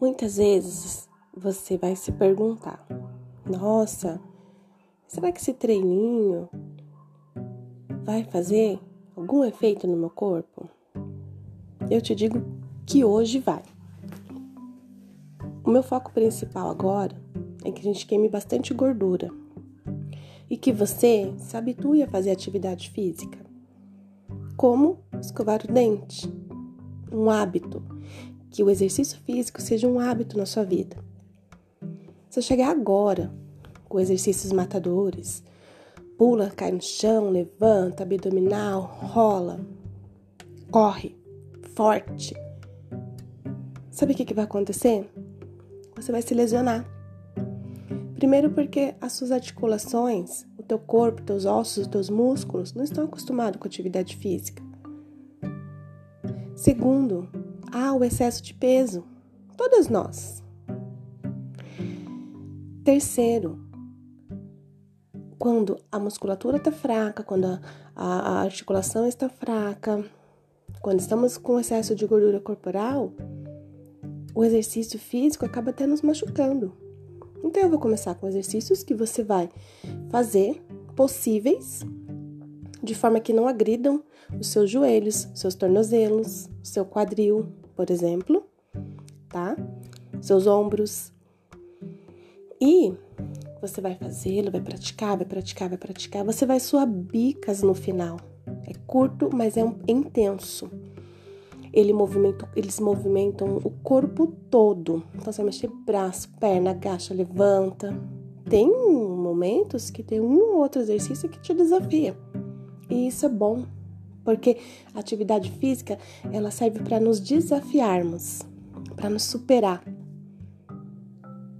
Muitas vezes você vai se perguntar: nossa, será que esse treininho vai fazer algum efeito no meu corpo? Eu te digo que hoje vai. O meu foco principal agora é que a gente queime bastante gordura e que você se habitue a fazer atividade física, como escovar o dente, um hábito, que o exercício físico seja um hábito na sua vida. Se eu chegar agora com exercícios matadores, pula, cai no chão, levanta, abdominal, rola, corre, forte. Sabe o que, que vai acontecer? Você vai se lesionar. Primeiro porque as suas articulações, o teu corpo, teus ossos, os teus músculos não estão acostumados com atividade física. Segundo, há o excesso de peso. Todas nós. Terceiro, quando a musculatura está fraca, quando a, a, a articulação está fraca, quando estamos com excesso de gordura corporal, o exercício físico acaba até nos machucando. Então eu vou começar com exercícios que você vai fazer possíveis de forma que não agridam os seus joelhos, seus tornozelos, seu quadril, por exemplo, tá? Seus ombros. E você vai fazê-lo, vai praticar, vai praticar, vai praticar. Você vai suar bicas no final. É curto, mas é um, intenso ele movimenta, eles movimentam o corpo todo. Então você vai mexer braço, perna, agacha, levanta. Tem momentos que tem um ou outro exercício que te desafia. E isso é bom, porque a atividade física, ela serve para nos desafiarmos, para nos superar.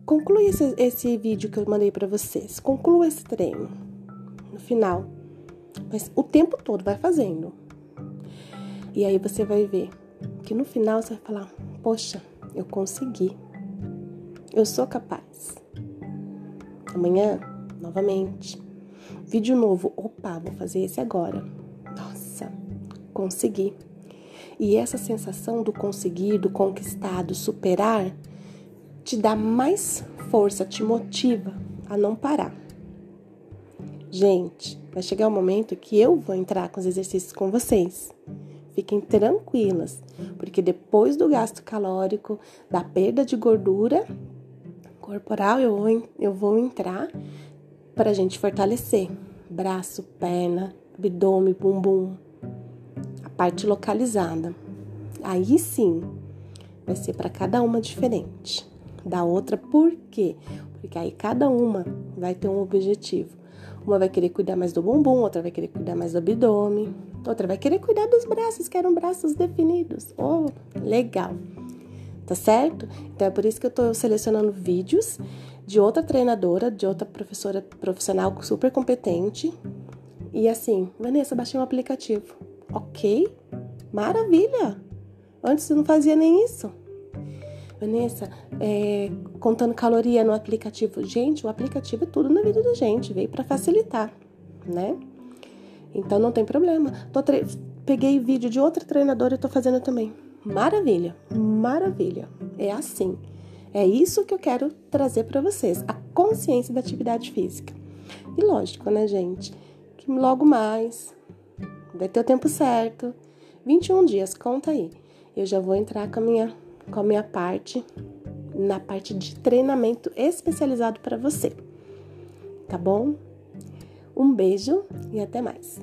Conclui esse, esse vídeo que eu mandei para vocês. Conclua esse treino. No final, mas o tempo todo vai fazendo. E aí você vai ver que no final você vai falar: Poxa, eu consegui. Eu sou capaz. Amanhã, novamente. Vídeo novo. Opa, vou fazer esse agora. Consegui. E essa sensação do conseguir, do conquistar, do superar, te dá mais força, te motiva a não parar. Gente, vai chegar o um momento que eu vou entrar com os exercícios com vocês. Fiquem tranquilas, porque depois do gasto calórico, da perda de gordura corporal, eu vou, eu vou entrar para a gente fortalecer braço, perna, abdômen, bumbum, parte localizada. Aí sim, vai ser para cada uma diferente da outra, por quê? Porque aí cada uma vai ter um objetivo. Uma vai querer cuidar mais do bumbum, outra vai querer cuidar mais do abdômen, outra vai querer cuidar dos braços, que eram braços definidos. Oh, legal. Tá certo? Então é por isso que eu tô selecionando vídeos de outra treinadora, de outra professora profissional super competente. E assim, Vanessa, baixei um aplicativo. Ok? Maravilha! Antes eu não fazia nem isso. Vanessa, é, contando caloria no aplicativo. Gente, o aplicativo é tudo na vida da gente, veio para facilitar, né? Então não tem problema. Tre... Peguei vídeo de outra treinadora e tô fazendo também. Maravilha, maravilha. É assim. É isso que eu quero trazer para vocês, a consciência da atividade física. E lógico, né, gente, que logo mais vai ter o tempo certo. 21 dias, conta aí. Eu já vou entrar com a minha com a minha parte na parte de treinamento especializado para você. Tá bom? Um beijo e até mais.